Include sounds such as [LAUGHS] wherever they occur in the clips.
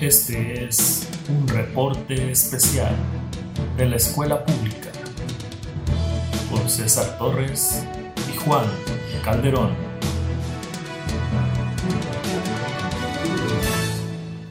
Este es un reporte especial de la escuela pública por César Torres y Juan Calderón.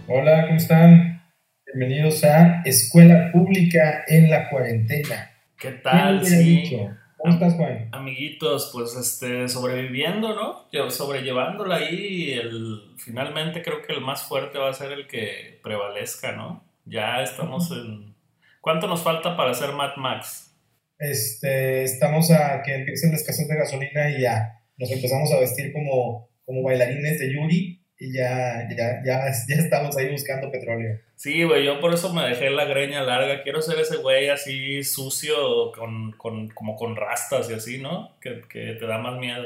Hola, ¿cómo están? Bienvenidos a Escuela Pública en la Cuarentena. ¿Qué ¿Quién tal? hubiera Sí. dicho? ¿Cómo estás, Juan? Amiguitos, pues este, sobreviviendo, ¿no? Lle- Sobrellevándola ahí, el, finalmente creo que el más fuerte va a ser el que prevalezca, ¿no? Ya estamos en... ¿Cuánto nos falta para hacer Mad Max? Este, estamos a que empiece la escasez de gasolina y ya nos empezamos a vestir como, como bailarines de Yuri y ya, ya, ya, ya estamos ahí buscando petróleo. Sí, güey, yo por eso me dejé la greña larga. Quiero ser ese güey así sucio, con, con, como con rastas y así, ¿no? Que, que te da más miedo.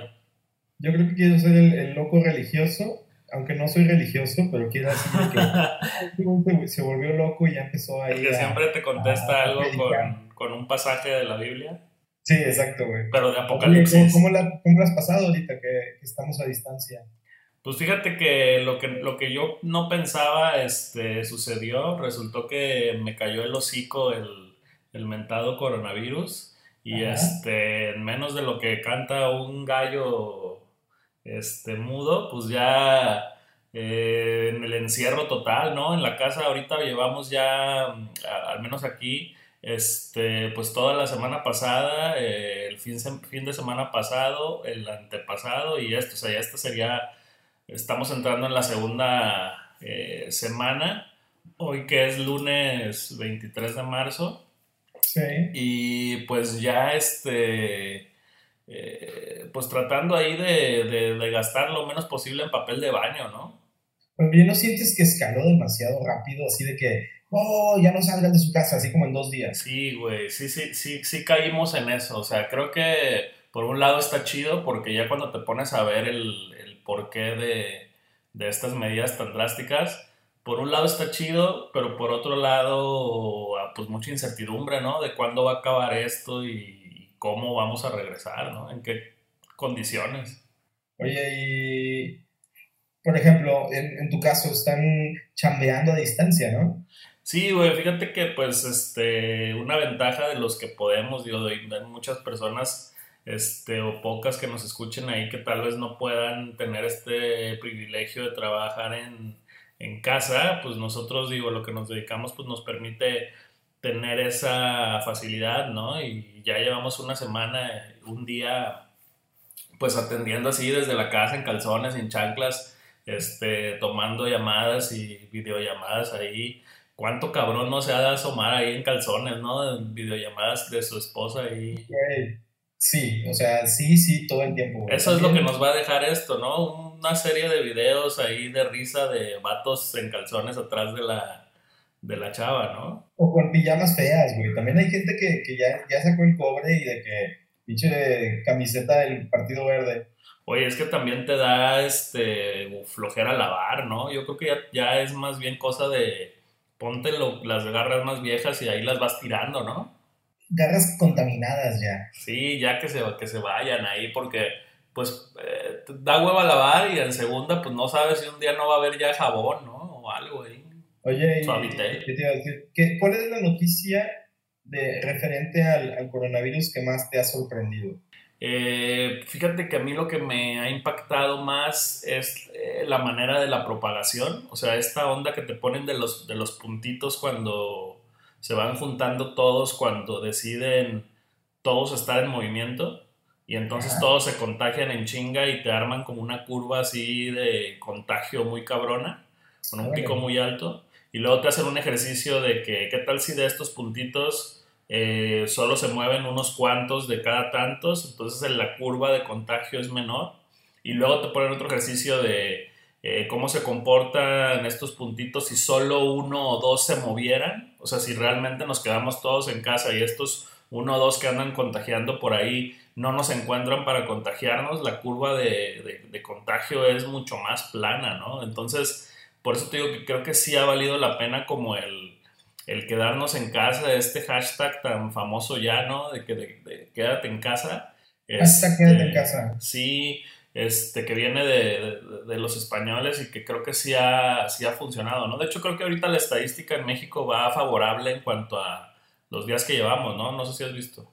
Yo creo que quiero ser el, el loco religioso, aunque no soy religioso, pero quiero así de que [LAUGHS] se volvió loco y ya empezó ahí El que a- siempre te contesta a algo con, con un pasaje de la Biblia, Sí, exacto, güey. pero de Oye, ¿cómo, Apocalipsis. cómo la, cómo la has pasado ahorita que, que estamos a distancia? Pues fíjate que lo que, lo que yo no pensaba este, sucedió. Resultó que me cayó el hocico el, el mentado coronavirus. Y Ajá. este, en menos de lo que canta un gallo este, mudo, pues ya eh, en el encierro total, ¿no? En la casa ahorita llevamos ya, mm, a- al menos aquí, este, pues toda la semana pasada, eh, el fin, fin de semana pasado, el antepasado y esto, o sea, ya esta sería Estamos entrando en la segunda eh, semana, hoy que es lunes 23 de marzo, Sí. y pues ya este, eh, pues tratando ahí de, de- de gastar lo menos posible en papel de baño, ¿no? Pues bien, ¿no sientes que escaló demasiado rápido? Así de que, oh, ya no salgan de su casa, así como en dos días. Sí, güey, sí, sí, sí, sí caímos en eso, o sea, creo que por un lado está chido porque ya cuando te pones a ver el porqué de, de estas medidas tan drásticas, por un lado está chido, pero por otro lado, ah, pues mucha incertidumbre, ¿no? De cuándo va a acabar esto y cómo vamos a regresar, ¿no? En qué condiciones. Oye, y, por ejemplo, en, en tu caso, están chambeando a distancia, ¿no? Sí, güey, fíjate que pues este, una ventaja de los que podemos, digo, de muchas personas este, o pocas que nos escuchen ahí que tal vez no puedan tener este privilegio de trabajar en, en casa, pues nosotros, digo, lo que nos dedicamos pues nos permite tener esa facilidad, ¿no? Y ya llevamos una semana, un día, pues atendiendo así desde la casa en calzones, en chanclas, este, tomando llamadas y videollamadas ahí cuánto cabrón no se ha de asomar ahí en calzones, ¿no? En videollamadas de su esposa. Güey, Sí, o sea, sí, sí, todo el tiempo. güey. Eso es lo que nos va a dejar esto, ¿no? Una serie de videos ahí de risa de vatos en calzones atrás de la, de la chava, ¿no? O con pijamas feas, güey. También hay gente que, que ya, ya sacó el cobre y de que pinche camiseta del Partido Verde. Oye, es que también te da este flojera lavar, ¿no? Yo creo que ya, ya es más bien cosa de ponte lo- las garras más viejas y ahí las vas tirando, ¿no? Garras contaminadas ya. Sí, ya que se, que se vayan ahí, porque pues eh, da hueva lavar y en segunda pues no sabes si un día no va a haber ya jabón, ¿no? O algo ahí. Oye. ¿qué te iba a decir? ¿Qué- ¿cuál es la noticia de, referente al, al coronavirus que más te ha sorprendido? Eh, fíjate que a mí lo que me ha impactado más es eh, la manera de la propagación, o sea, esta onda que te ponen de los, de los puntitos cuando se van juntando todos, cuando deciden todos estar en movimiento y entonces Ajá. todos se contagian en chinga y te arman como una curva así de contagio muy cabrona, con un pico muy alto y luego te hacen un ejercicio de que, ¿qué tal si de estos puntitos eh, solo se mueven unos cuantos de cada tantos, entonces la curva de contagio es menor. Y luego te ponen otro ejercicio de eh, cómo se comportan estos puntitos si solo uno o dos se movieran. O sea, si realmente nos quedamos todos en casa y estos uno o dos que andan contagiando por ahí no nos encuentran para contagiarnos, la curva de, de- de contagio es mucho más plana, ¿no? Entonces, por eso te digo que creo que sí ha valido la pena como el, el quedarnos en casa, este hashtag tan famoso ya, ¿no? De que de, de quédate en casa. Hashtag quédate en Este, casa. Sí, este, que viene de, de, los españoles y que creo que sí ha, sí ha funcionado, ¿no? De hecho, creo que ahorita la estadística en México va favorable en cuanto a los días que llevamos, ¿no? No sé si has visto.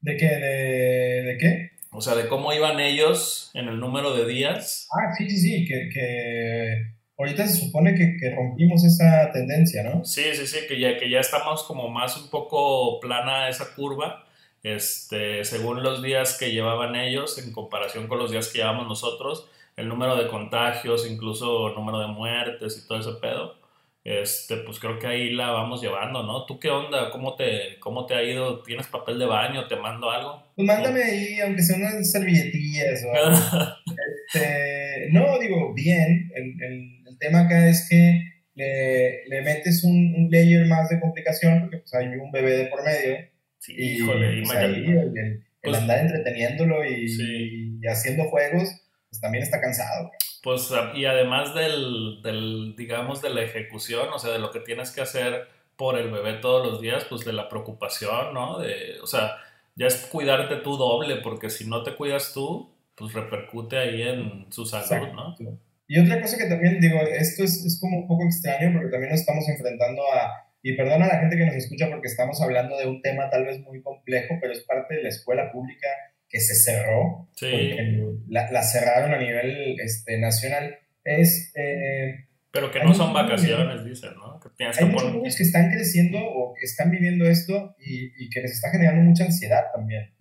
¿De qué? ¿De, de qué? O sea, de cómo iban ellos en el número de días. Ah, sí, sí, sí, que, que ahorita se supone que, que, rompimos esa tendencia, ¿no? Sí, sí, sí, que ya, que ya estamos como más un poco plana esa curva este, según los días que llevaban ellos en comparación con los días que llevamos nosotros, el número de contagios, incluso el número de muertes y todo ese pedo, este, pues creo que ahí la vamos llevando, ¿no? ¿Tú qué onda? ¿Cómo te, cómo te ha ido? ¿Tienes papel de baño? ¿Te mando algo? Pues mándame ahí, aunque sea unas servilletillas o algo. [LAUGHS] este, no, digo, bien. El, el, el, tema acá es que le, le metes un, un layer más de complicación porque pues hay un bebé de por medio Sí, híjole, pues el, pues andar entreteniéndolo y, haciendo juegos, pues también está cansado. Pues, ah, y además del, del, digamos, de la ejecución, o sea, de lo que tienes que hacer por el bebé todos los días, pues de la preocupación, ¿no? De, o sea, ya es cuidarte tú doble, porque si no te cuidas tú, pues repercute ahí en su salud, ¿no? Y otra cosa que también digo, esto es, es como un poco extraño porque también nos estamos enfrentando a y perdona a la gente que nos escucha porque estamos hablando de un tema tal vez muy complejo, pero es parte de la escuela pública que se cerró, sí. la, la, cerraron a nivel este, nacional. Es, eh, pero que no son vacaciones, dicen, ¿no? Que hay muchos niños que están creciendo o que están viviendo esto y, y que les está generando mucha ansiedad también.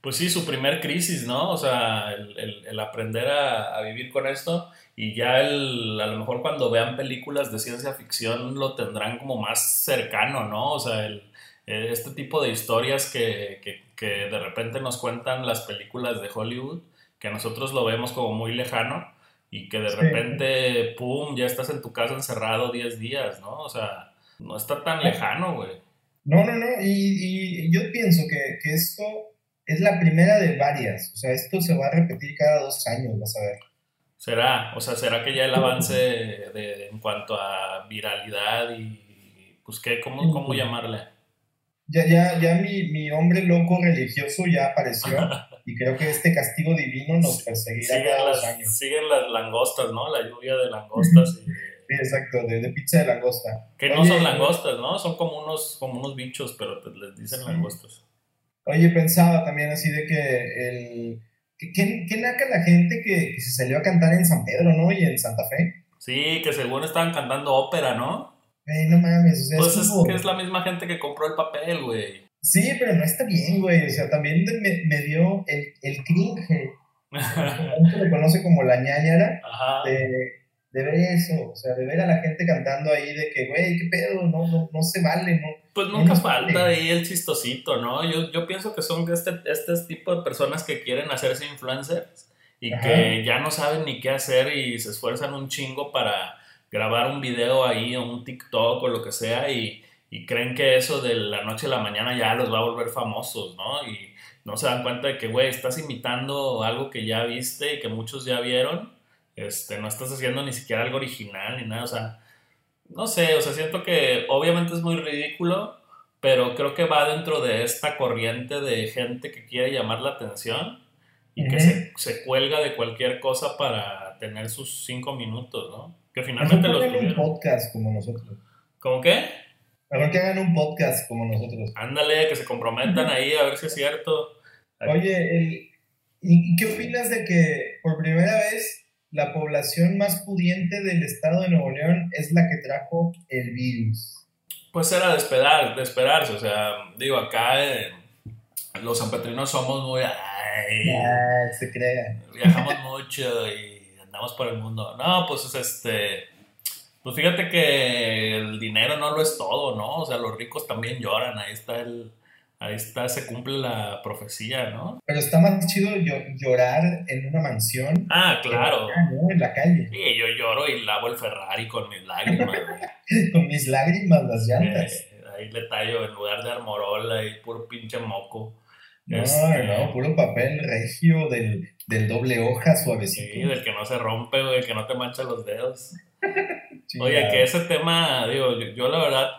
Pues sí, su primer crisis, ¿no? O sea, el, el, el aprender a, a, vivir con esto y ya el, a lo mejor cuando vean películas de ciencia ficción lo tendrán como más cercano, ¿no? O sea, el, este tipo de historias que, que, que, de repente nos cuentan las películas de Hollywood, que nosotros lo vemos como muy lejano y que de repente, ¡pum!, ya estás en tu casa encerrado 10 días, ¿no? O sea, no está tan lejano, güey. No, no, no, y, y yo pienso que, que esto es la primera de varias. O sea, esto se va a repetir cada dos años, vas a ver. Será, o sea, será que ya el avance de, en cuanto a viralidad y, pues, ¿qué? ¿Cómo, cómo llamarle? Ya, ya, ya mi, mi hombre loco religioso ya apareció [LAUGHS] y creo que este castigo divino nos perseguirá siguen cada dos años. Siguen las langostas, ¿no? La lluvia de langostas. Y Sí, exacto, de, de, pizza de langosta. Que no son langostas, ¿no? Son como unos, como unos bichos, pero te, les dicen langostas. Oye, pensaba también así de que el... ¿Qué, qué naca la gente que, que, se salió a cantar en San Pedro, ¿no? Y en Santa Fe. Sí, que según estaban cantando ópera, ¿no? Ay, no mames, o sea, pues es, que es la misma gente que compró el papel, güey. Sí, pero no está bien, güey. O sea, también me, me dio el, el cringe. [LAUGHS] se le conoce como la ñañara. Ajá. De, de ver eso, o sea, de ver a la gente cantando ahí de que, güey, qué pedo, no, no, no se vale, ¿no? Pues nunca falta ahí el chistosito, ¿no? Yo, yo pienso que son este, este tipo de personas que quieren hacerse influencers y Ajá. que ya no saben ni qué hacer y se esfuerzan un chingo para grabar un video ahí o un TikTok o lo que sea y, y creen que eso de la noche a la mañana ya los va a volver famosos, ¿no? Y no se dan cuenta de que, güey, estás imitando algo que ya viste y que muchos ya vieron este, no estás haciendo ni siquiera algo original ni nada, o sea, no sé, o sea, siento que obviamente es muy ridículo, pero creo que va dentro de esta corriente de gente que quiere llamar la atención y que se, se, cuelga de cualquier cosa para tener sus cinco minutos, ¿no? Que finalmente los tuvieron. un podcast como nosotros. ¿Cómo qué? Mejor que hagan un podcast como nosotros. Ándale, que se comprometan ahí a ver si es cierto. Oye, el, ¿y qué opinas de que por primera vez la población más pudiente del estado de Nuevo León es la que trajo el virus. Pues era de esperar, de esperarse, o sea, digo, acá eh, los sanpetrinos somos muy... Ay, se crea. Viajamos mucho y andamos por el mundo. No, pues este... Pues fíjate que el dinero no lo es todo, ¿no? O sea, los ricos también lloran, ahí está el ahí está, se cumple la profecía, ¿no? Pero está más chido llorar en una mansión. Ah, claro. En la calle. Sí, yo lloro y lavo el Ferrari con mis lágrimas. [LAUGHS] con mis lágrimas, las llantas. Eh, ahí le tallo en lugar de armorola y puro pinche moco. No, este... no, puro papel regio del, del doble hoja suavecito. Sí, del que no se rompe, del que no te mancha los dedos. [LAUGHS] Oye, que ese tema, digo, yo, yo la verdad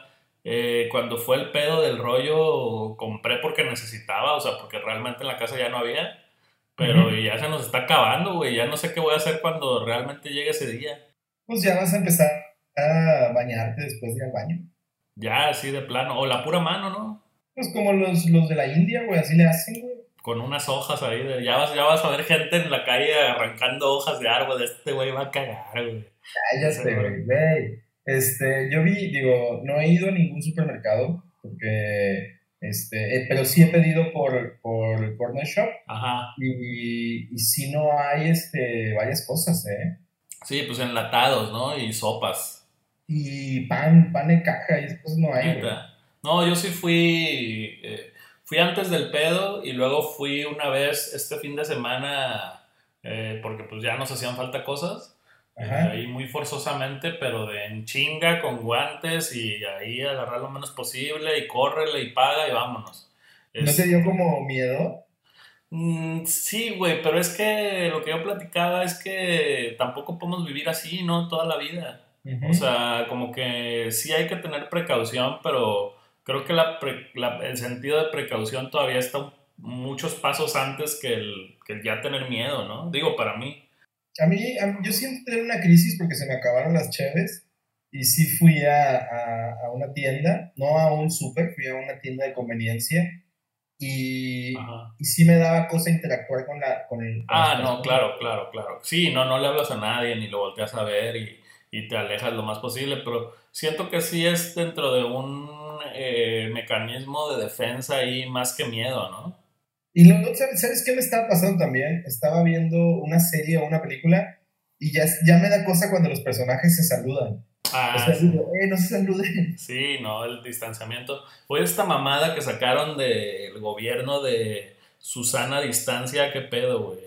eh, cuando fue el pedo del rollo, compré porque necesitaba, o sea, porque realmente en la casa ya no había. pero ya se nos está acabando, güey. Ya no sé qué voy a hacer cuando realmente llegue ese día. Pues ya vas a empezar a bañarte después de ir al baño. Ya, así de plano. O la pura mano, ¿no? Pues como los, los de la India, güey, así le hacen, güey. Con unas hojas ahí. De, ya, vas, ya vas a ver gente en la calle arrancando hojas de árbol. Este güey va a cagar, güey. Cállate, güey, güey. Este, yo vi, digo, no he ido a ningún supermercado porque, este, eh, pero sí he pedido por, por el Corner Shop. Ajá. Y, y sí no hay, este, varias cosas, ¿eh? Sí, pues enlatados, ¿no? Y sopas. Y pan, pan en caja y cosas no hay. No, yo sí fui. eh, fui antes del pedo y luego fui una vez este fin de semana eh, porque pues ya nos hacían falta cosas. Ahí muy forzosamente, pero de en chinga, con guantes y ahí agarrar lo menos posible y córrele y paga y vámonos. ¿No te dio como miedo? Mm, sí, güey, pero es que lo que yo platicaba es que tampoco podemos vivir así, ¿no? Toda la vida. O sea, como que sí hay que tener precaución, pero creo que la pre- la- el sentido de precaución todavía está muchos pasos antes que el, que el ya tener miedo, ¿no? Digo, para mí. A mí, a yo siento tener una crisis porque se me acabaron las cheves y sí fui a, a- a una tienda, no a un súper, fui a una tienda de conveniencia y, y sí me daba cosa interactuar con la con el con Ah, no, personas. claro, claro, claro. Sí, no, no le hablas a nadie ni lo volteas a ver y, y te alejas lo más posible, pero siento que sí es dentro de un eh, mecanismo de defensa ahí más que miedo, ¿no? Y luego, ¿sabes, ¿sabes qué me estaba pasando también? Estaba viendo una serie o una película y ya, ya me da cosa cuando los personajes se saludan. Ah, o sea, sí. digo, eh, no se saluden. Sí, no, el distanciamiento. Fue esta mamada que sacaron del gobierno de Susana distancia, qué pedo, güey.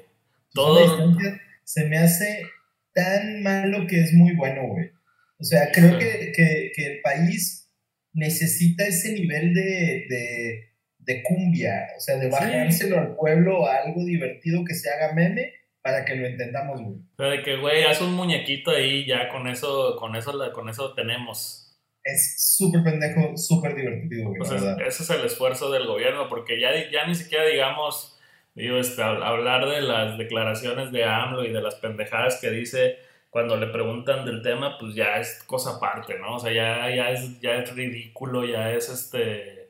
Todo- se me hace tan malo que es muy bueno, güey. O sea, creo Sí. que, que, que el país necesita ese nivel de, de, de cumbia, o sea, de bajárselo al pueblo a algo divertido que se haga meme para que lo entendamos, güey. O sea, de que, güey, haz un muñequito ahí, ya con eso, con eso, con eso tenemos. Es súper pendejo, súper divertido, güey. Sea, verdad. ese es el esfuerzo del gobierno, porque ya, ya ni siquiera digamos, digo, este, hab- hablar de las declaraciones de AMLO y de las pendejadas que dice cuando le preguntan del tema, pues ya es cosa aparte, ¿no? O sea, ya, ya, es, ya es ridículo, ya es este...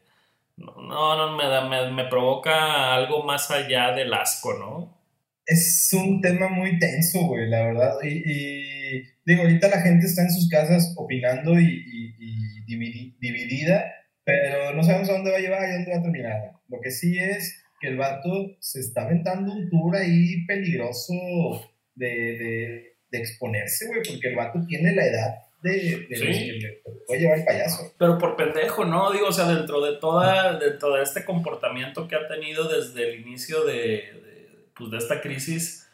No, no, me, da, me, me provoca algo más allá del asco, ¿no? Es un tema muy tenso, güey, la verdad. Y, y digo, ahorita la gente está en sus casas opinando y, y- y dividi- dividida, pero no sabemos a dónde va a llevar y dónde va a terminar. Lo que sí es que el vato se está aventando un tour ahí peligroso de, de- de exponerse, güey, porque el vato tiene la edad de, de Sí. los que puede llevar el payaso. Pero por pendejo, ¿no? Digo, o sea, dentro de toda, dentro de este comportamiento que ha tenido desde el inicio de, de, pues, de esta crisis,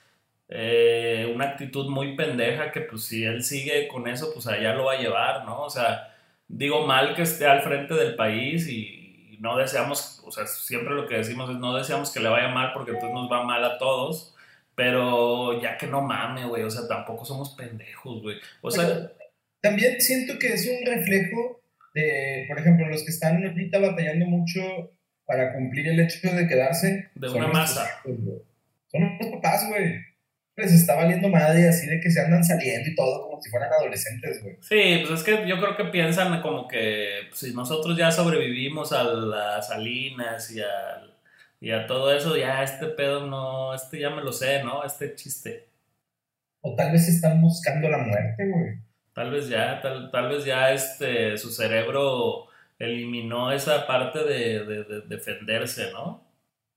eh, una actitud muy pendeja que pues si él sigue con eso, pues allá lo va a llevar, ¿no? O sea, digo mal que esté al frente del país y, y no deseamos, o sea, siempre lo que decimos es no deseamos que le vaya mal porque entonces nos va mal a todos, pero ya que no mame, güey, o sea, tampoco somos pendejos, güey. O sea, también siento que es un reflejo de, por ejemplo, los que están ahorita batallando mucho para cumplir el hecho de quedarse. De una masa. Son los papás, güey. Les está valiendo madre así de que se andan saliendo y todo como si fueran adolescentes, güey. Sí, pues es que yo creo que piensan como que pues, si nosotros ya sobrevivimos a las salinas y a, y a todo eso, ya este pedo no, este ya me lo sé, ¿no? Este chiste. O tal vez están buscando la muerte, güey. Tal vez ya, tal, tal vez ya este, su cerebro eliminó esa parte de, de- de defenderse, ¿no?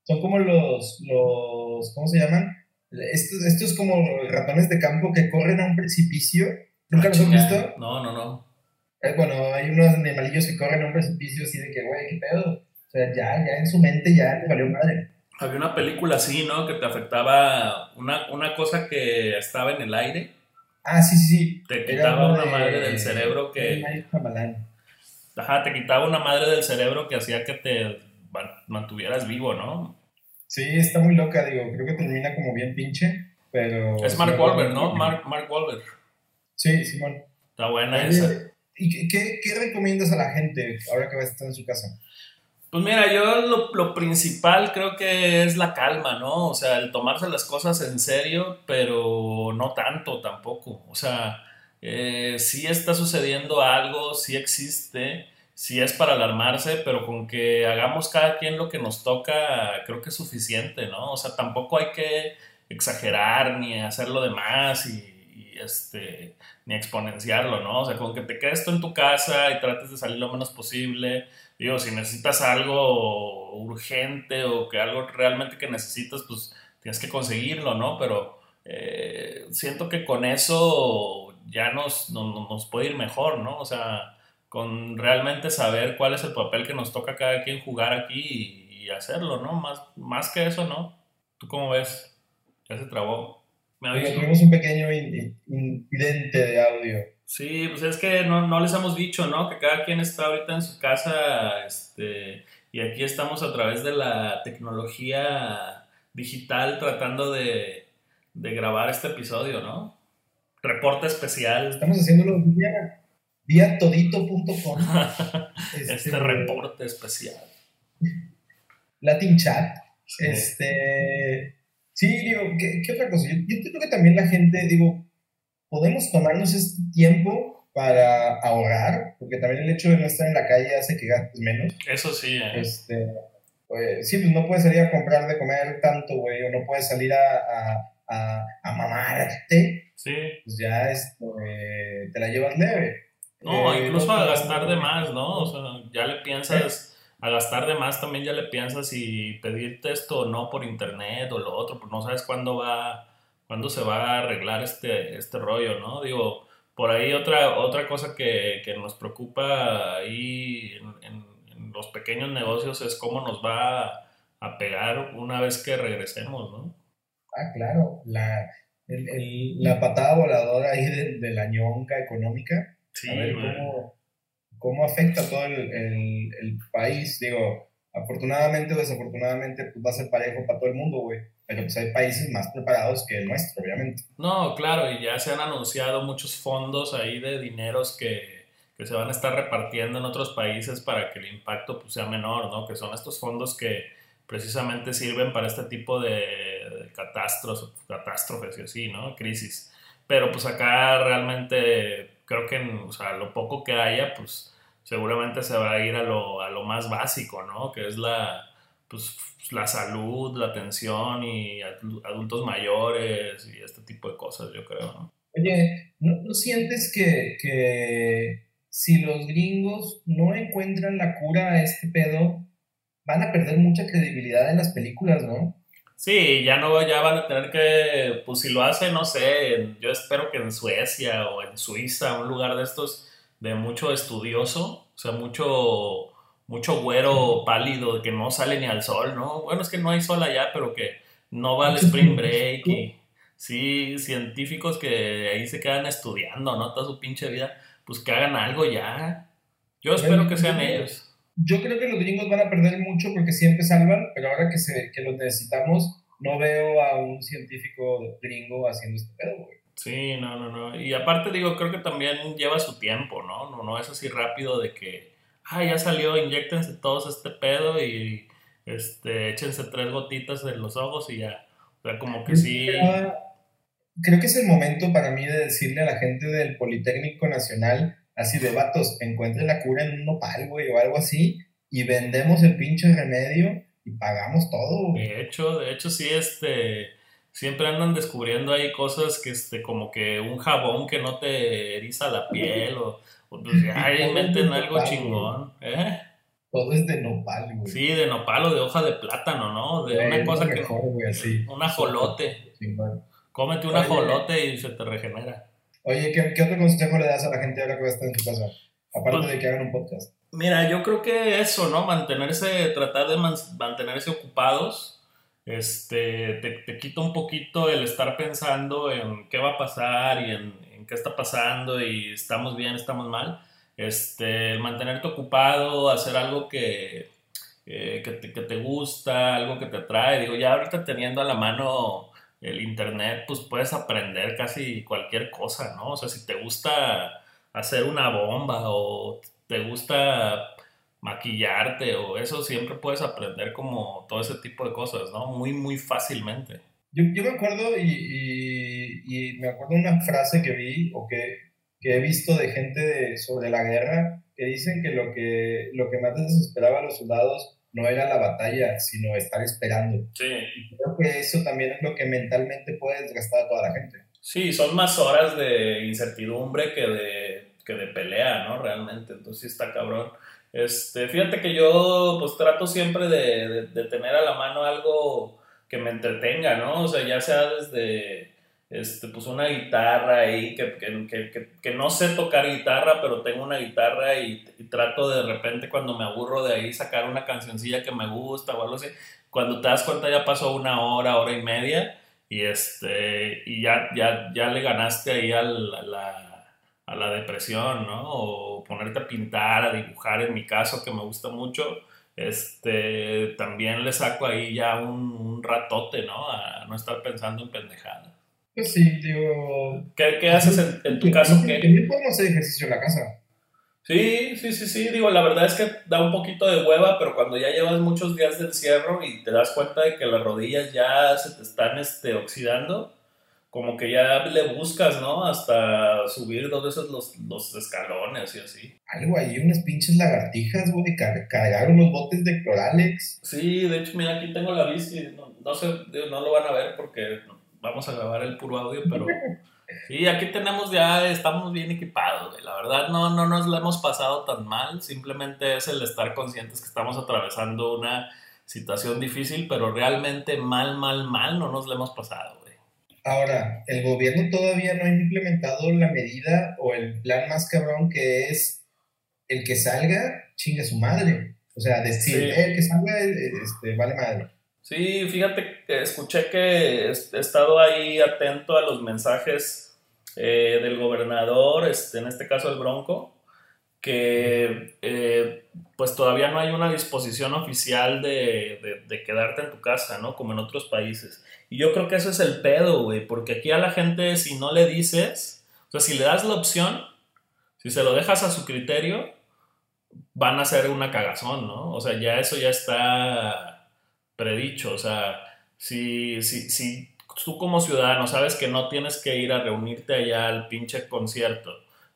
Son como los, los ¿cómo se llaman? Estos, estos como ratones de campo que corren a un precipicio. ¿Nunca los has visto? No, no, no. Eh, Bueno, hay unos animalillos que corren a un precipicio así de que, güey, ¿qué pedo? O sea, ya, ya en su mente ya les valió madre. Había una película así, ¿no? Que te afectaba una, una cosa que estaba en el aire, Ah, sí, sí, sí. te quitaba una de- madre del cerebro que... Ajá, te quitaba una madre del cerebro que hacía que te man- mantuvieras vivo, ¿no? Sí, está muy loca, digo, creo que termina como bien pinche, pero... Es Mark Wahlberg, ¿no? Mark, Mark Wahlberg. Sí, Simón. Está buena Oye, esa. ¿Y qué, qué, qué recomiendas a la gente ahora que va a estar en su casa? Pues mira, yo lo, principal creo que es la calma, ¿no? O sea, el tomarse las cosas en serio, pero no tanto tampoco. O sea, eh, sí está sucediendo algo, sí existe, sí es para alarmarse, pero con que hagamos cada quien lo que nos toca, creo que es suficiente, ¿no? O sea, tampoco hay que exagerar ni hacerlo de más y, este, ni exponenciarlo, ¿no? O sea, con que te quedes tú en tu casa y trates de salir lo menos posible digo, si necesitas algo urgente o que algo realmente que necesitas, pues tienes que conseguirlo, ¿no? Pero eh, siento que con eso ya nos, nos, puede ir mejor, ¿no? O sea, con realmente saber cuál es el papel que nos toca cada quien jugar aquí y, hacerlo, ¿no? Más, más que eso, ¿no? ¿Tú cómo ves? Ya se trabó. ¿Me Tuvimos un pequeño incidente de audio. Sí, pues es que no, no, les hemos dicho, ¿no? Que cada quien está ahorita en su casa, este, y aquí estamos a través de la tecnología digital tratando de, de grabar este episodio, ¿no? Reporte especial. Estamos haciéndolo vía, vía todito.com. [LAUGHS] este, este reporte especial. Latin Chat. Este. Sí, digo, ¿qué, ¿qué, otra cosa? Yo, yo creo que también la gente, digo, podemos tomarnos este tiempo para ahorrar, porque también el hecho de no estar en la calle hace que gastes menos. Eso sí, ¿eh? Este, pues, sí, pues no puedes salir a comprar de comer tanto, güey, o no puedes salir a, a, a, a mamarte. Sí. Pues ya este, te la llevas leve. No, eh, incluso a gastar de más, ¿no? O sea, ya le piensas, a gastar de más también ya le piensas si pedirte esto o no por internet o lo otro, pues no sabes cuándo va ¿Cuándo se va a arreglar este, este rollo, no? Digo, por ahí otra, otra cosa que, que nos preocupa ahí en, los pequeños negocios es cómo nos va a, pegar una vez que regresemos, ¿no? Ah, claro, la, el, la patada voladora ahí de, la ñonca económica. Sí, a ver cómo, cómo, afecta a todo el, el, país. Digo, afortunadamente o desafortunadamente, pues va a ser parejo para todo el mundo, güey pero pues hay países más preparados que el nuestro, obviamente. No, claro, y ya se han anunciado muchos fondos ahí de dineros que, que se van a estar repartiendo en otros países para que el impacto pues, sea menor, ¿no? Que son estos fondos que precisamente sirven para este tipo de, catástrofes, catástrofes y así, ¿no? Crisis. Pero pues acá realmente creo que, o sea, lo poco que haya, pues seguramente se va a ir a lo, a lo más básico, ¿no? Que es la, pues, la salud, la atención y adultos mayores y este tipo de cosas, yo creo, ¿no? Oye, ¿no, sientes que, que, si los gringos no encuentran la cura a este pedo, van a perder mucha credibilidad en las películas, ¿no? Sí, ya no, ya van a tener que, pues si lo hacen, no sé, yo espero que en Suecia o en Suiza, un lugar de estos de mucho estudioso, o sea, mucho mucho güero pálido que no sale ni al sol, ¿no? Bueno, es que no hay sol allá, pero que no va al spring break y sí, científicos que ahí se quedan estudiando, ¿no? Toda su pinche vida, pues que hagan algo ya. Yo espero que sean ellos. Yo creo que los gringos van a perder mucho porque siempre salvan, pero ahora que, se, que los necesitamos, no veo a un científico gringo haciendo este pedo, güey. Sí, no, no, no. Y aparte digo, creo que también lleva su tiempo, ¿no? No, no es así rápido de que ah, ya salió, inyectense todos este pedo y este, échense tres gotitas en los ojos y ya. O sea, como que sí. Creo que es el momento para mí de decirle a la gente del Politécnico Nacional, así de vatos, encuentren la cura en un nopal, güey, o algo así, y vendemos el pinche remedio y pagamos todo. De hecho, de hecho, sí, este. Siempre andan descubriendo ahí cosas que, este, como que un jabón que no te eriza la piel o pues ya inventen algo chingón. ¿eh? Todo es de nopal, güey. Sí, de nopal o de hoja de plátano, ¿no? De una cosa que. Un ajolote. Cómete un ajolote y se te regenera. Oye, ¿qué, otro consejo le das a la gente ahora que va a estar en su casa? Aparte pues de que hagan un podcast. Mira, yo creo que eso, ¿no? Mantenerse, tratar de mantenerse ocupados. Este, te, te quita un poquito el estar pensando en qué va a pasar y en, qué está pasando y estamos bien, estamos mal. Este, mantenerte ocupado, hacer algo que, te, que, te, gusta, algo que te atrae. Digo, ya ahorita teniendo a la mano el internet, pues puedes aprender casi cualquier cosa, ¿no? O sea, si te gusta hacer una bomba o te gusta maquillarte o eso, siempre puedes aprender como todo ese tipo de cosas, ¿no? Muy, muy fácilmente. Yo, yo me acuerdo y, y, me acuerdo una frase que vi o que, que he visto de gente sobre la guerra que dicen que lo que, lo que más desesperaba a los soldados no era la batalla, sino estar esperando. Sí. Y creo que eso también es lo que mentalmente puede desgastar a toda la gente. Sí, son más horas de incertidumbre que de, que de pelea, ¿no? Realmente, entonces sí está cabrón. Este, fíjate que yo pues trato siempre de, de, tener a la mano algo que me entretenga, ¿no? O sea, ya sea desde este, pues una guitarra ahí, que, que, que, que, no sé tocar guitarra, pero tengo una guitarra y, trato de repente cuando me aburro de ahí sacar una cancioncilla que me gusta o algo así. Cuando te das cuenta ya pasó una hora, hora y media y, este, y ya, ya, ya le ganaste ahí a la a la depresión, ¿no? O ponerte a pintar, a dibujar, en mi caso, que me gusta mucho, este, también le saco ahí ya un, ratote, ¿no? A no estar pensando en pendejadas. Pues sí, digo... ¿Qué, qué haces en, tu caso? ¿qué? podemos hacer ejercicio en la casa. Sí, sí, sí, sí, digo, la verdad es que da un poquito de hueva, pero cuando ya llevas muchos días de encierro y te das cuenta de que las rodillas ya se te están este, oxidando, como que ya le buscas, ¿no? Hasta subir dos veces los, los escalones y así. Algo ahí, unas pinches lagartijas, güey, cargaron los botes de Cloralex. Sí, de hecho, mira, aquí tengo la bici, no, sé, no lo van a ver porque vamos a grabar el puro audio, pero... [LAUGHS] Sí, aquí tenemos ya, estamos bien equipados, güey. La verdad no, no nos lo hemos pasado tan mal, simplemente es el estar conscientes que estamos atravesando una situación difícil, pero realmente mal, mal, mal no nos lo hemos pasado, Ahora, el gobierno todavía no ha implementado la medida o el plan más cabrón que es el que salga, chinga su madre. O sea, decir, el que salga, este, vale madre. Sí, fíjate que escuché que he estado ahí atento a los mensajes eh, del gobernador, este, en este caso el Bronco, que eh, pues todavía no hay una disposición oficial de, de, de, quedarte en tu casa, ¿no? Como en otros países. Yo creo que eso es el pedo, güey, porque aquí a la gente si no le dices, o sea, si le das la opción, si se lo dejas a su criterio, van a hacer una cagazón, ¿no? O sea, ya eso ya está predicho, o sea, si, si, si tú como ciudadano sabes que no tienes que ir a reunirte allá al pinche concierto,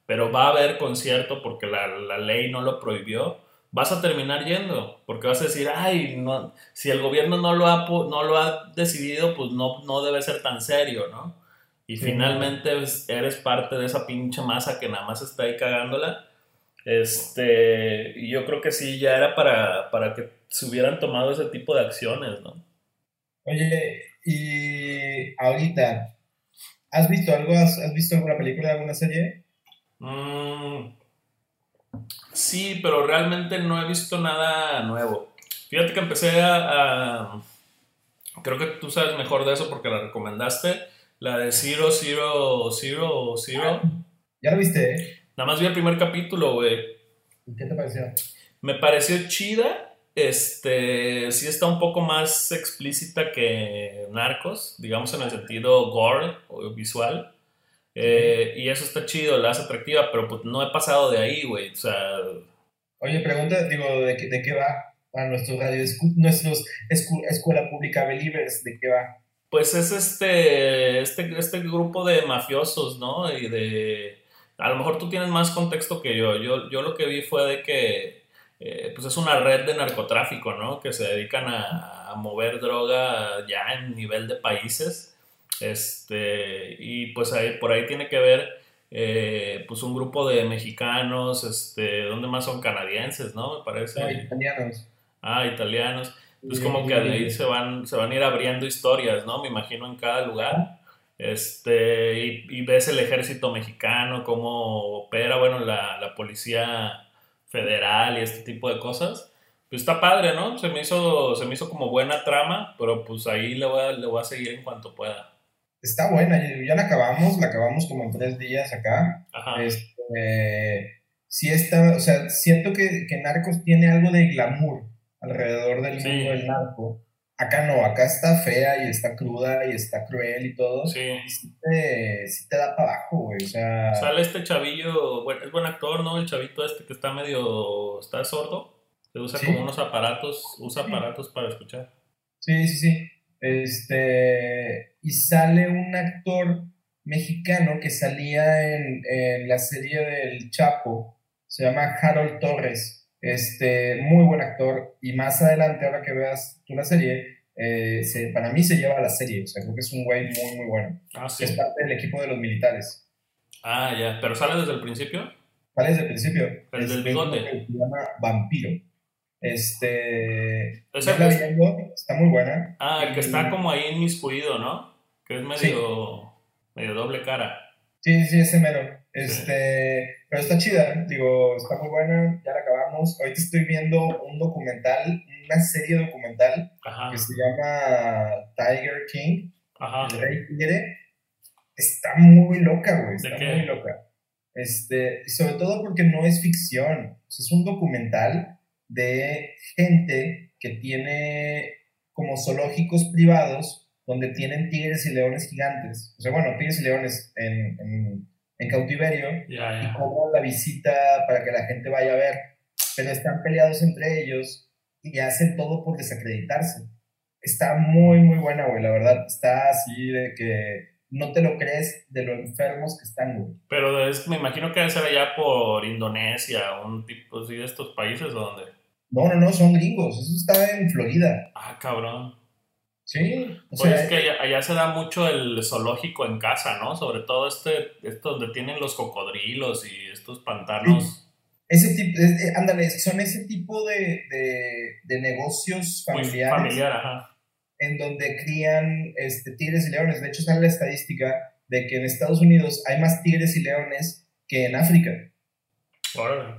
pero va a haber concierto porque la, la ley no lo prohibió, vas a terminar yendo, porque vas a decir, ay, no, si el gobierno no lo ha, no lo ha decidido, pues no, no debe ser tan serio, ¿no? Y finalmente pues, eres parte de esa pinche masa que nada más está ahí cagándola. Este, yo creo que sí, ya era para, para que se hubieran tomado ese tipo de acciones, ¿no? Oye, y ahorita, ¿has visto algo? ¿Has, visto alguna película, alguna serie? Mmm Sí, pero realmente no he visto nada nuevo. Fíjate que empecé a, Creo que tú sabes mejor de eso porque la recomendaste. La de Zero, Zero, Zero, Zero. ¿Ya la viste? Eh? Nada más vi el primer capítulo, güey. ¿Qué te pareció? Me pareció chida. Este, sí está un poco más explícita que Narcos, digamos en el sentido gore o visual. Eh, y eso está chido, la hace atractiva, pero pues no he pasado de ahí, güey. O sea. Oye, pregunta, digo, ¿de qué, de qué va? Para nuestros radio, nuestros escuela pública believers, ¿de qué va? Pues es este, este, este grupo de mafiosos, ¿no? Y de. A lo mejor tú tienes más contexto que yo. Yo, yo lo que vi fue de que. Eh, pues es una red de narcotráfico, ¿no? Que se dedican a, a mover droga ya en nivel de países este, y pues ahí, por ahí tiene que ver eh, pues un grupo de mexicanos, este, ¿dónde más son canadienses, no? Me parece. Ah, italianos. Ah, italianos. Pues como que ahí se van, se van a ir abriendo historias, ¿no? Me imagino en cada lugar. Este, y, ves el ejército mexicano, cómo opera, bueno, la, la, policía federal y este tipo de cosas. Pues está padre, ¿no? Se me hizo, se me hizo como buena trama, pero pues ahí le voy a, le voy a seguir en cuanto pueda está buena, ya la acabamos, la acabamos como en tres días acá. Ajá. Este, sí está, o sea, siento que, que, Narcos tiene algo de glamour alrededor del mundo del narco. Acá no, acá está fea y está cruda y está cruel y todo. Sí. Y sí te, sí te da para abajo, güey. O sea. Sale este chavillo, bueno, es buen actor, ¿no? El chavito este que está medio. está sordo. Se usa como unos aparatos, usa aparatos para escuchar. Sí, sí, sí. Este, y sale un actor mexicano que salía en, en, la serie del Chapo, se llama Harold Torres, este, muy buen actor, y más adelante, ahora que veas tú la serie, eh, se, para mí se lleva a la serie, o sea, creo que es un güey muy, muy bueno. Ah, sí. Es parte del equipo de los militares. Ah, ya, pero sale desde el principio. Sale desde el principio. El del Este, bigote. Se llama Vampiro. Este. La es- está muy buena. Ah, el que está como ahí inmiscuido, ¿no? Que es medio, medio doble cara. Sí, sí, ese mero. Este, pero está chida, digo, está muy buena, ya la acabamos. Ahorita estoy viendo un documental, una serie documental Ajá, que se llama Tiger King, ajá. el rey tigre. Está muy loca, güey, está muy loca. Este, sobre todo porque no es ficción, es un documental de gente que tiene como zoológicos privados donde tienen tigres y leones gigantes. O sea, bueno, tigres y leones en, en, en cautiverio Ya, y ya. cobran la visita para que la gente vaya a ver, pero están peleados entre ellos y hacen todo por desacreditarse. Está muy, muy buena, güey, la verdad. Está así de que no te lo crees de lo enfermos que están, güey. Pero es, me imagino que debe ser allá por Indonesia, un tipo así de estos países o donde. No, no, no, son gringos. Eso está en Florida. Ah, cabrón. Sí. O Pues sea, es que allá, allá se da mucho el zoológico en casa, ¿no? Sobre todo este, esto donde tienen los cocodrilos y estos pantanos ese tipo, es- eh, ándale, son ese tipo de, de, de negocios muy familiares. familiar, ajá. en donde crían este, tigres y leones. De hecho, sale la estadística de que en Estados Unidos hay más tigres y leones que en África.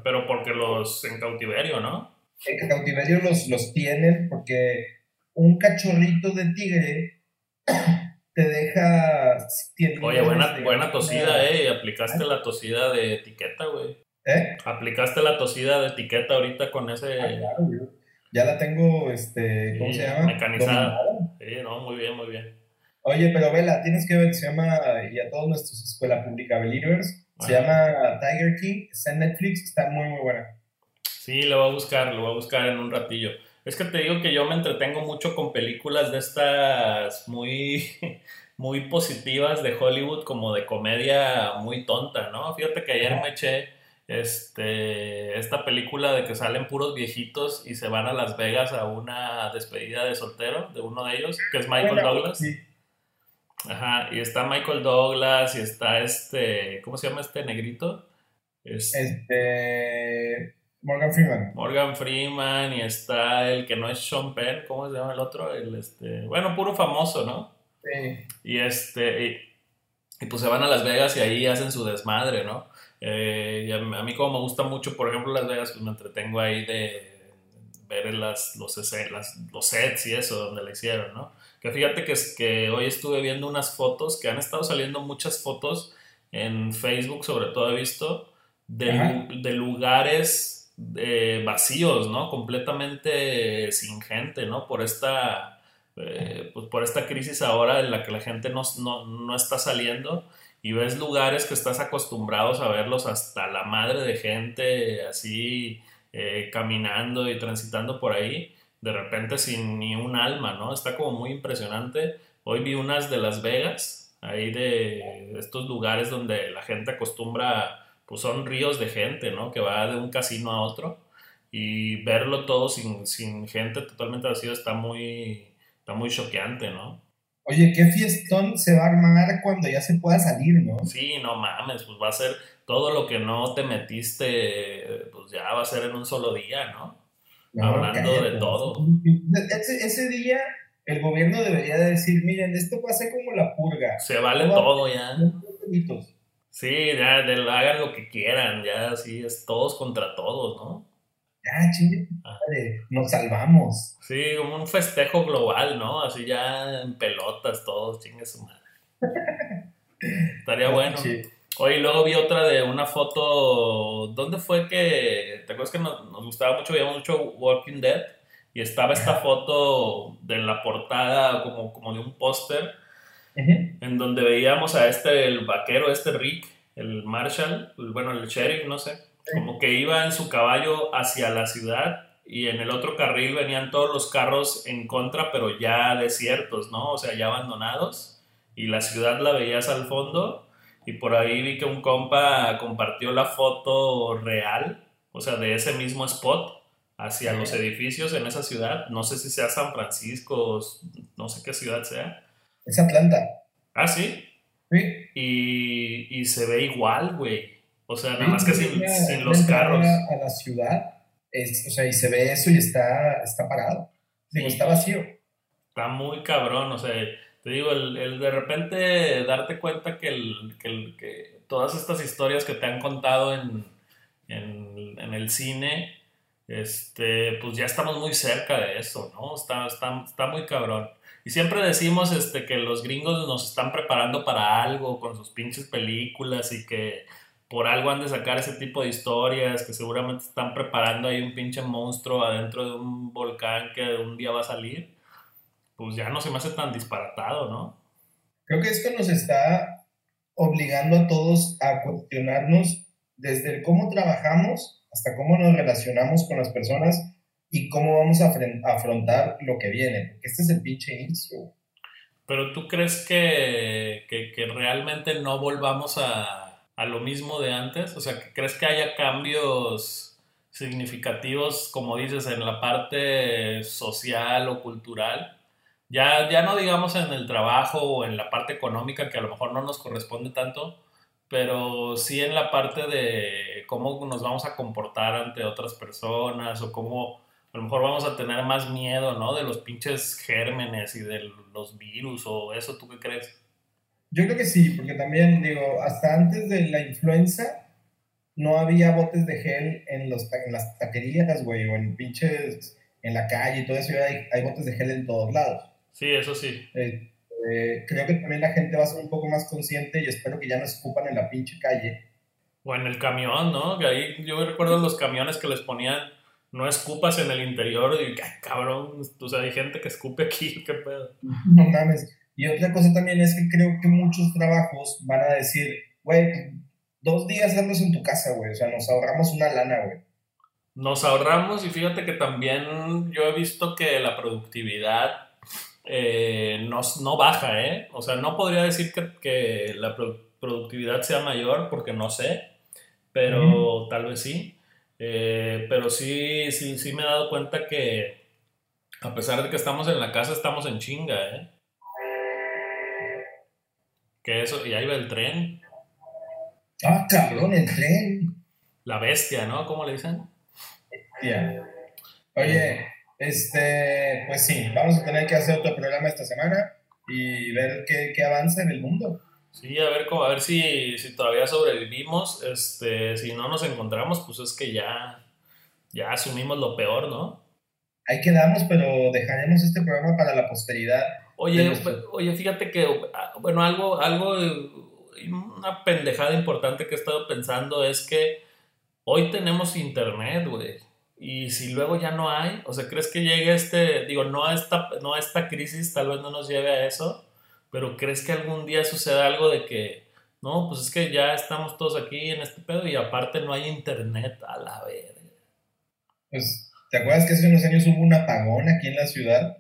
Pero porque los en cautiverio, ¿no? En cautiverio los, los tienen porque un cachorrito de tigre [COUGHS] te deja... tiene Oye, buena, de- buena tosida, ¿eh? Aplicaste la tosida de etiqueta, güey. ¿Eh? Aplicaste la tosida de etiqueta ahorita con ese... Ah, claro. Ya la tengo, este, ¿cómo Sí, se llama? mecanizada. Dominada. Sí, no, muy bien, muy bien. Oye, pero vela, tienes que ver, se llama, y a todos nuestros escuela pública believers, se llama Tiger King, está en Netflix, está muy, muy buena. Sí, lo voy a buscar, lo voy a buscar en un ratillo. Es que te digo que yo me entretengo mucho con películas de estas muy, [LAUGHS] muy positivas de Hollywood, como de comedia muy tonta, ¿no? Fíjate que ayer me eché este, esta película de que salen puros viejitos y se van a Las Vegas a una despedida de soltero de uno de ellos, que es Michael Douglas. sí. Ajá, y está Michael Douglas y está este, ¿cómo se llama este negrito? Es Este. Morgan Freeman. Morgan Freeman y está el que no es Sean Penn, ¿cómo se llama el otro? El este, bueno, puro famoso, ¿no? Sí. Y este, y, y pues se van a Las Vegas y ahí hacen su desmadre, ¿no? Eh, y a, mí- a mí como me gusta mucho, por ejemplo, Las Vegas, pues me entretengo ahí de ver las, los, las- los sets y eso donde la hicieron, ¿no? Que fíjate que, que hoy estuve viendo unas fotos, que han estado saliendo muchas fotos en Facebook, sobre todo he visto, de, de lugares eh, vacíos, ¿no? Completamente sin gente, ¿no? Por esta, eh, pues por esta crisis ahora en la que la gente no, no, no está saliendo y ves lugares que estás acostumbrados a verlos hasta la madre de gente así eh, caminando y transitando por ahí, de repente sin ni un alma, ¿no? Está como muy impresionante. Hoy vi unas de Las Vegas, ahí de estos lugares donde la gente acostumbra, pues son ríos de gente, ¿no? Que va de un casino a otro y verlo todo sin, sin gente totalmente vacío está muy, está muy choqueante, ¿no? Oye, qué fiestón se va a armar cuando ya se pueda salir, ¿no? Sí, no mames, pues va a ser todo lo que no te metiste, pues ya va a ser en un solo día, ¿no? No, Hablando cállate. de todo. Ese, ese día el gobierno debería de decir, miren, esto va a ser como la purga. Se vale todo ya. Sí, ya de- hagan lo que quieran, ya así es todos contra todos, ¿no? Ya, chingue tu Ah. nos salvamos. Sí, como un festejo global, ¿no? Así ya en pelotas todos, chingue su madre. Estaría bueno. Sí. Oye, luego vi otra de una foto. ¿Dónde fue que.? ¿Te acuerdas que nos, nos gustaba mucho? Veíamos mucho Walking Dead. Y estaba esta foto de la portada, como, como de un póster, En donde veíamos a este, el vaquero, este Rick, el Marshall, el- bueno, el sheriff, no sé, como que iba en su caballo hacia la ciudad y en el otro carril venían todos los carros en contra, pero ya desiertos, ¿no? O sea, ya abandonados. Y la ciudad la veías al fondo. Y por ahí vi que un compa compartió la foto real, o sea, de ese mismo spot hacia los edificios en esa ciudad. No sé si sea San Francisco, no sé qué ciudad sea. Es Atlanta. Ah, sí. Sí. Y, y se ve igual, güey. O sea, nada más que sin, sin los carros. A la ciudad o sea, y se ve eso y está, está parado. Digo, está vacío. Está muy cabrón, o sea, te digo, el, el de repente darte cuenta que, el, que, el, que, todas estas historias que te han contado en, en, en, el cine, este, pues ya estamos muy cerca de eso, ¿no? Está, está, está muy cabrón. Y siempre decimos este, que los gringos nos están preparando para algo con sus pinches películas y que por algo han de sacar ese tipo de historias, que seguramente están preparando ahí un pinche monstruo adentro de un volcán que un día va a salir, pues ya no se me hace tan disparatado, ¿no? Creo que esto nos está obligando a todos a cuestionarnos desde cómo trabajamos hasta cómo nos relacionamos con las personas y cómo vamos a afrontar lo que viene, porque este es el pinche inicio. Pero tú crees que, que, realmente no volvamos a a lo mismo de antes? O sea, ¿crees que haya cambios significativos, como dices, en la parte social o cultural? Ya, ya no digamos en el trabajo o en la parte económica, que a lo mejor no nos corresponde tanto, pero sí en la parte de cómo nos vamos a comportar ante otras personas o cómo a lo mejor vamos a tener más miedo, ¿no? De los pinches gérmenes y de los virus o eso, ¿tú qué crees? Yo creo que sí, porque también, digo, hasta antes de la influenza no había botes de gel en, los, en las taquerías, güey, o en pinches, en la calle y todo eso, hay, hay botes de gel en todos lados. Sí, eso sí. Eh, eh, creo que también la gente va a ser un poco más consciente y espero que ya no se ocupan en la pinche calle. O en el camión, ¿no? Que ahí yo recuerdo los camiones que les ponían no escupas en el interior y ay, cabrón, o sea, hay gente que escupe aquí, [LAUGHS] qué pedo. No mames. Y otra cosa también es que creo que muchos trabajos van a decir, güey, dos días hazlos en tu casa, güey. O sea, nos ahorramos una lana, güey. Nos ahorramos y fíjate que también yo he visto que la productividad eh, no, no, baja, ¿eh? O sea, no podría decir que, que la productividad sea mayor porque no sé, pero tal vez sí. Eh, pero sí, sí, sí me he dado cuenta que a pesar de que estamos en la casa, estamos en chinga, ¿eh? Que eso, y ahí va el tren. Ah, cabrón, el tren. La bestia, ¿no? ¿Cómo le dicen? Bestia. Oye, este, pues sí, vamos a tener que hacer otro programa esta semana y ver qué, qué avanza en el mundo. Sí, a ver, cómo, a ver si, si todavía sobrevivimos. Este, si no nos encontramos, pues es que ya, ya asumimos lo peor, ¿no? Ahí quedamos, pero dejaremos este programa para la posteridad. Oye, oye, fíjate que, ah, bueno, algo, algo, una pendejada importante que he estado pensando es que hoy tenemos internet, güey. Y si luego ya no hay, o sea, ¿crees que llegue este, digo, no a esta, no a esta crisis, tal vez no nos lleve a eso, pero ¿crees que algún día suceda algo de que, no, pues es que ya estamos todos aquí en este pedo y aparte no hay internet a la verga? Pues, ¿te acuerdas que hace unos años hubo un apagón aquí en la ciudad?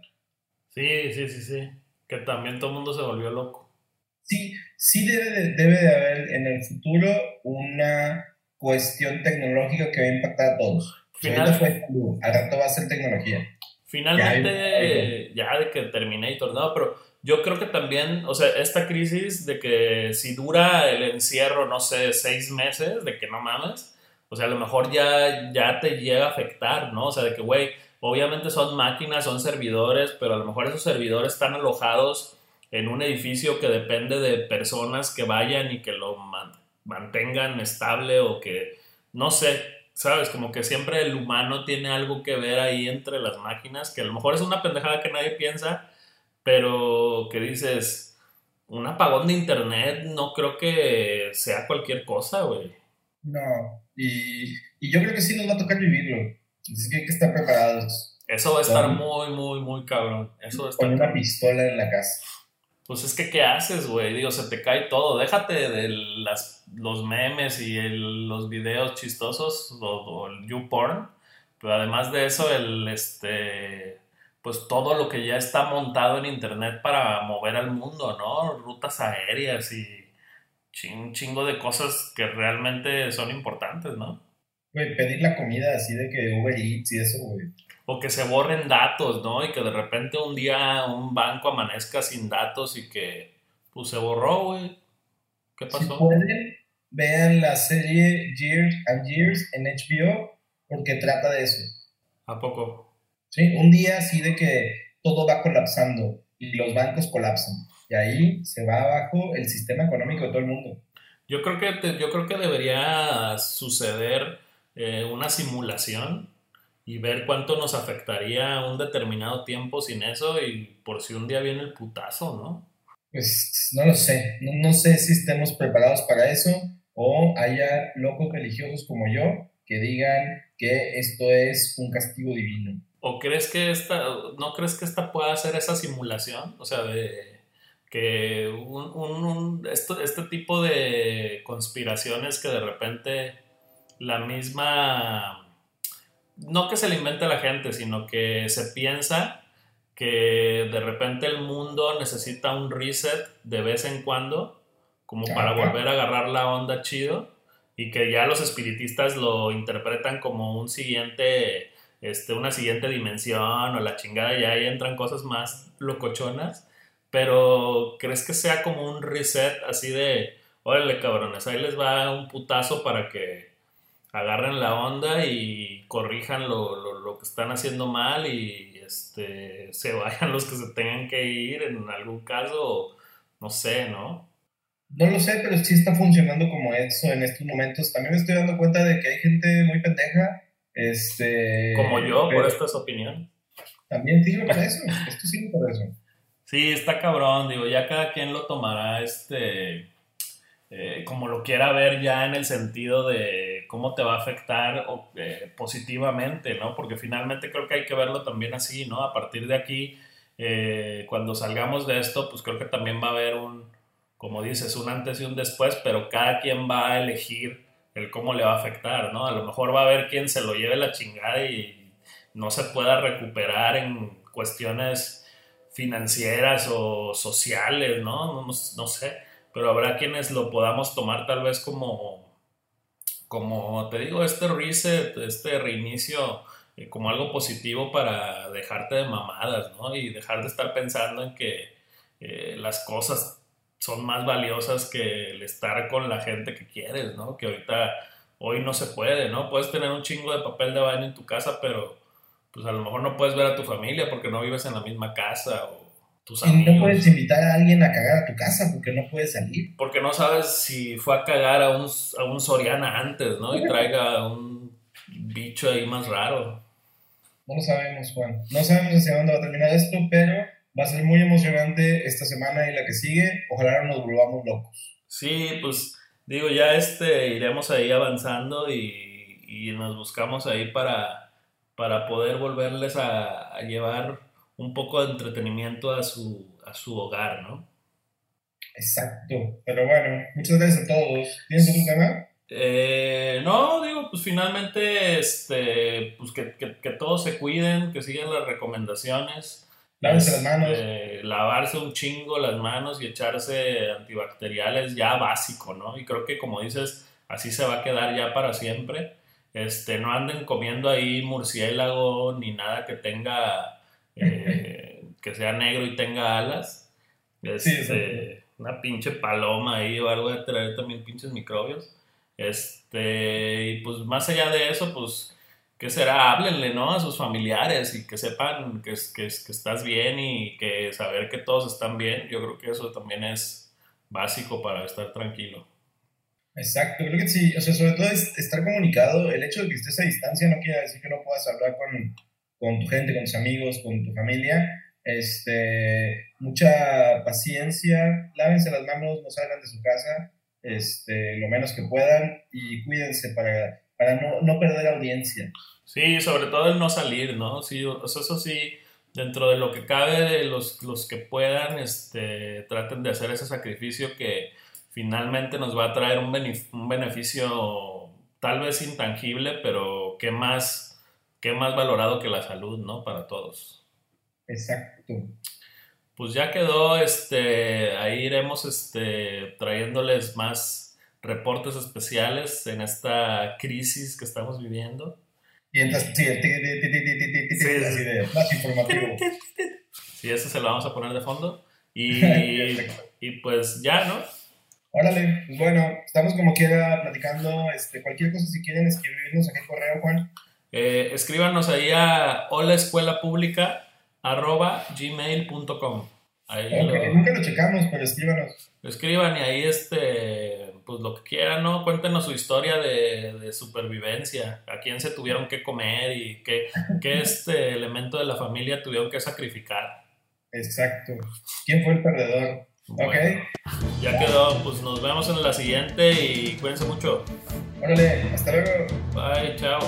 Sí, sí, sí, sí. Que también todo el mundo se volvió loco. Sí, sí debe de, debe de haber en el futuro una cuestión tecnológica que va a impactar a todos. Finalmente, al rato va a ser tecnología. Finalmente, ya, de que Terminator, no, pero yo creo que también, o sea, esta crisis de que si dura el encierro, no sé, seis meses, de que no mames, o sea, a lo mejor ya, ya te llega a afectar, ¿no? O sea, de que, güey, Obviamente son máquinas, son servidores, pero a lo mejor esos servidores están alojados en un edificio que depende de personas que vayan y que lo mantengan estable o que, no sé, sabes, como que siempre el humano tiene algo que ver ahí entre las máquinas, que a lo mejor es una pendejada que nadie piensa, pero que dices, un apagón de internet no creo que sea cualquier cosa, güey. No, y, y yo creo que sí nos va a tocar vivirlo. Así que hay que estar preparados. Eso va a estar muy, muy, muy cabrón. Eso va Con una pistola en la casa. Pues es que, ¿qué haces, güey? Digo, se te cae todo. Déjate de las, los memes y los videos chistosos o, el YouPorn. Pero además de eso, el, este, pues todo lo que ya está montado en Internet para mover al mundo, ¿no? Rutas aéreas y un chingo de cosas que realmente son importantes, ¿no? Güey, pedir la comida así de que Uber Eats y eso, güey. O que se borren datos, ¿no? Y que de repente un día un banco amanezca sin datos y que, pues se borró, güey. ¿Qué pasó? Si pueden, vean la serie Years and Years en HBO porque trata de eso. ¿A poco? Sí, un día así de que todo va colapsando y los bancos colapsan. Y ahí se va abajo el sistema económico de todo el mundo. Yo creo que, yo creo que debería suceder eh, una simulación y ver cuánto nos afectaría un determinado tiempo sin eso y por si un día viene el putazo, ¿no? Pues no lo sé, no, sé si estemos preparados para eso o haya locos religiosos como yo que digan que esto es un castigo divino. ¿O crees que esta, no crees que esta pueda ser esa simulación? O sea, de que un, esto, este tipo de conspiraciones que de repente la misma, no que se le invente a la gente, sino que se piensa que de repente el mundo necesita un reset de vez en cuando, como para volver a agarrar la onda chido, y que ya los espiritistas lo interpretan como un siguiente, este, una siguiente dimensión o la chingada, y ahí entran cosas más locochonas, pero ¿crees que sea como un reset así de, órale cabrones, ahí les va un putazo para que agarren la onda y corrijan lo, lo, lo que están haciendo mal y este, se vayan [LAUGHS] los que se tengan que ir en algún caso, no sé, ¿no? No lo sé, pero sí está funcionando como eso en estos momentos. También estoy dando cuenta de que hay gente muy pendeja. Este, como yo, por esta es opinión. También sirve para eso. Esto sirve para eso. Sí, está cabrón. Digo, ya cada quien lo tomará este. Eh, como lo quiera ver ya en el sentido de cómo te va a afectar eh, positivamente, ¿no? Porque finalmente creo que hay que verlo también así, ¿no? A partir de aquí, eh, cuando salgamos de esto, pues creo que también va a haber un, como dices, un antes y un después, pero cada quien va a elegir el cómo le va a afectar, ¿no? A lo mejor va a haber quien se lo lleve la chingada y no se pueda recuperar en cuestiones financieras o sociales, ¿no? No, sé, pero habrá quienes lo podamos tomar tal vez como como te digo, este reset, este reinicio, eh, como algo positivo para dejarte de mamadas, ¿no? Y dejar de estar pensando en que eh, las cosas son más valiosas que el estar con la gente que quieres, ¿no? Que ahorita, hoy no se puede, ¿no? Puedes tener un chingo de papel de baño en tu casa, pero pues a lo mejor no puedes ver a tu familia porque no vives en la misma casa o y no puedes invitar a alguien a cagar a tu casa porque no puedes salir. Porque no sabes si fue a cagar a un, a un Soriana antes, ¿no? Y traiga un bicho ahí más raro. No lo sabemos, Juan. No sabemos hacia dónde va a terminar esto, pero va a ser muy emocionante esta semana y la que sigue. Ojalá no nos volvamos locos. Sí, pues digo, ya este, iremos ahí avanzando y, y nos buscamos ahí para, para poder volverles a, a llevar un poco de entretenimiento a su, a su hogar, ¿no? Exacto. Pero bueno, muchas gracias a todos. ¿Tienes algún tema? Eh, no, digo, pues finalmente, este, pues que, que, todos se cuiden, que sigan las recomendaciones. Lavarse las manos. Este, lavarse un chingo las manos y echarse antibacteriales ya básico, ¿no? Y creo que como dices, así se va a quedar ya para siempre. Este, no anden comiendo ahí murciélago ni nada que tenga eh, [LAUGHS] que sea negro y tenga alas. Este, una pinche paloma ahí o algo de traer también pinches microbios. Este, y pues más allá de eso, pues, ¿qué será? Háblenle, ¿no? A sus familiares y que sepan que, que, que estás bien y que saber que todos están bien. Yo creo que eso también es básico para estar tranquilo. Exacto, creo que sí, o sea, sobre todo es estar comunicado, el hecho de que estés a distancia no quiere decir que no puedas hablar con, con tu gente, con tus amigos, con tu familia. Este, mucha paciencia, lávense las manos, no salgan de su casa este, lo menos que puedan y cuídense para, para no, no perder audiencia. Sí, sobre todo el no salir, ¿no? Sí, eso sí, dentro de lo que cabe, los, los que puedan, este, traten de hacer ese sacrificio que finalmente nos va a traer un, un beneficio tal vez intangible, pero que más qué más valorado que la salud, ¿no? Para todos. Exacto. Pues ya quedó, este, ahí iremos este, trayéndoles más reportes especiales en esta crisis que estamos viviendo. Y entonces, sí, el así de más informativo. [LAUGHS] Sí, ese se lo vamos a poner de fondo. Y, [LAUGHS] y pues ya, ¿no? Órale, pues bueno, estamos como quiera platicando. Este, cualquier cosa, si quieren escribirnos a qué correo, Juan. Eh, escríbanos ahí a holaescuelapública.gmail.com Ahí Nunca lo checamos, pero escríbanos. Escriban y ahí este, pues lo que quieran, ¿no? Cuéntenos su historia de, de supervivencia, a quién se tuvieron que comer y qué, qué este elemento de la familia tuvieron que sacrificar. Exacto. ¿Quién fue el perdedor? ok. Ya quedó, pues nos vemos en la siguiente y cuídense mucho. Órale, hasta luego. Bye, chao.